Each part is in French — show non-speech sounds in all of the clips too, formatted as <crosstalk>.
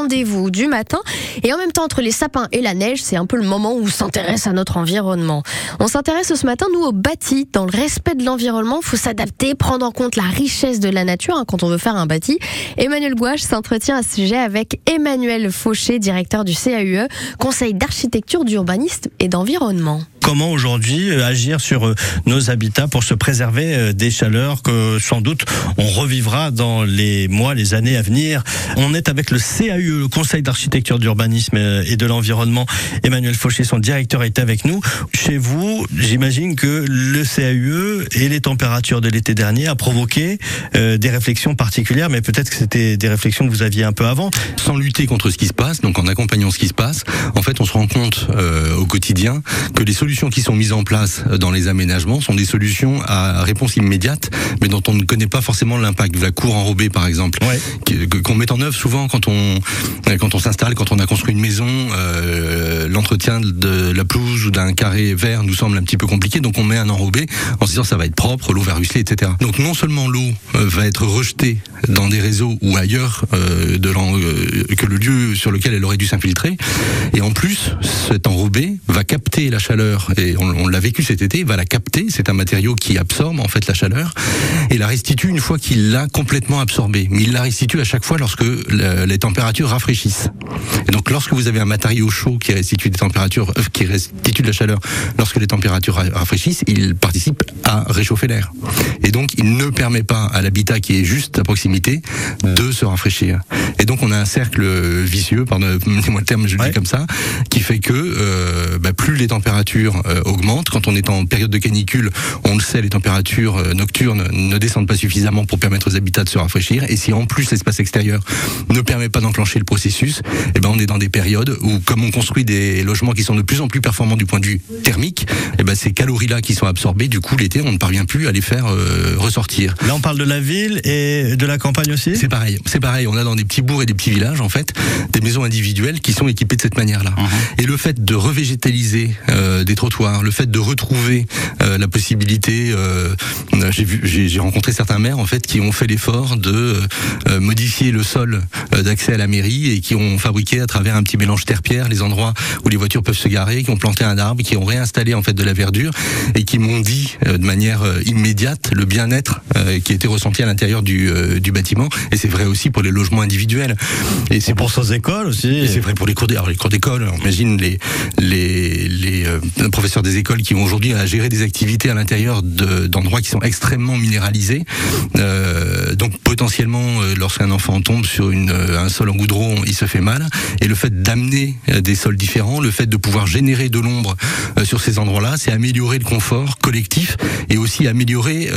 rendez-vous du matin. Et en même temps, entre les sapins et la neige, c'est un peu le moment où on s'intéresse à notre environnement. On s'intéresse ce matin, nous, au bâti. Dans le respect de l'environnement, il faut s'adapter, prendre en compte la richesse de la nature hein, quand on veut faire un bâti. Emmanuel Gouache s'entretient à ce sujet avec Emmanuel Fauché, directeur du CAUE, Conseil d'architecture, d'urbanisme et d'environnement comment aujourd'hui euh, agir sur euh, nos habitats pour se préserver euh, des chaleurs que sans doute on revivra dans les mois, les années à venir. On est avec le CAUE, le Conseil d'architecture, d'urbanisme et de l'environnement. Emmanuel Fauché, son directeur, est avec nous. Chez vous, j'imagine que le CAUE et les températures de l'été dernier a provoqué des réflexions particulières, mais peut-être que c'était des réflexions que vous aviez un peu avant. Sans lutter contre ce qui se passe, donc en accompagnant ce qui se passe, en fait, on se rend compte au quotidien que les solutions solutions qui sont mises en place dans les aménagements sont des solutions à réponse immédiate, mais dont on ne connaît pas forcément l'impact. La cour enrobée, par exemple, qu'on met en œuvre souvent quand on quand on s'installe, quand on a construit une maison, euh, l'entretien de la pelouse ou d'un carré vert nous semble un petit peu compliqué, donc on met un enrobé en se disant ça va être propre, l'eau va ruisseler, etc. Donc non seulement l'eau euh, va être rejetée dans des réseaux ou ailleurs euh, de euh, que le lieu sur lequel elle aurait dû s'infiltrer, et en plus cet enrobé va capter la chaleur et on, l'a vécu cet été, va la capter. C'est un matériau qui absorbe en fait la chaleur et la restitue une fois qu'il l'a complètement absorbée. Mais il la restitue à chaque fois lorsque les températures rafraîchissent. Et donc lorsque vous avez un matériau chaud qui restitue des températures, euh, qui restitue de la chaleur, lorsque les températures rafraîchissent, il participe à réchauffer l'air. Et donc il ne permet pas à l'habitat qui est juste à proximité de se rafraîchir. Et donc on a un cercle vicieux, pardonnez-moi <laughs> le terme, je le dis comme ça, qui fait que euh, bah, plus les températures euh, augmente. Quand on est en période de canicule, on le sait, les températures euh, nocturnes ne descendent pas suffisamment pour permettre aux habitats de se rafraîchir. Et si en plus l'espace extérieur ne permet pas d'enclencher le processus, eh ben on est dans des périodes où, comme on construit des logements qui sont de plus en plus performants du point de vue thermique, eh ben ces calories-là qui sont absorbées, du coup l'été, on ne parvient plus à les faire euh, ressortir. Là, on parle de la ville et de la campagne aussi? C'est pareil. C'est pareil. On a dans des petits bourgs et des petits villages, en fait, des maisons individuelles qui sont équipées de cette manière-là. Uh-huh. Et le fait de revégétaliser euh, des le fait de retrouver la possibilité, euh, j'ai rencontré certains maires en fait qui ont fait l'effort de euh, modifier le sol d'accès à la mairie et qui ont fabriqué à travers un petit mélange terre-pierre les endroits où les voitures peuvent se garer, qui ont planté un arbre, qui ont réinstallé en fait de la verdure et qui m'ont dit de manière immédiate le bien-être qui était ressenti à l'intérieur du, du bâtiment. Et c'est vrai aussi pour les logements individuels. Et c'est pour ces écoles aussi. C'est vrai pour les cours d'école. On imagine les les, les professeurs des écoles qui ont aujourd'hui à gérer des activités à l'intérieur d'endroits qui sont extrêmement minéralisés. Euh, donc potentiellement, euh, lorsqu'un enfant tombe sur euh, un sol en goudron, il se fait mal. Et le fait d'amener des sols différents, le fait de pouvoir générer de l'ombre sur ces endroits-là, c'est améliorer le confort collectif et aussi améliorer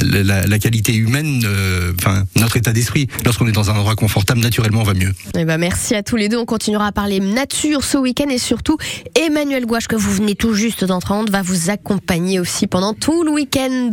la, qualité humaine, enfin notre état d'esprit. Lorsqu'on est dans un endroit confortable, naturellement, on va mieux. Eh ben, merci à tous les deux. On continuera à parler nature ce week-end et surtout Emmanuel Gouache que vous venez tout juste d'entendre va vous accompagner aussi pendant tout le week-end.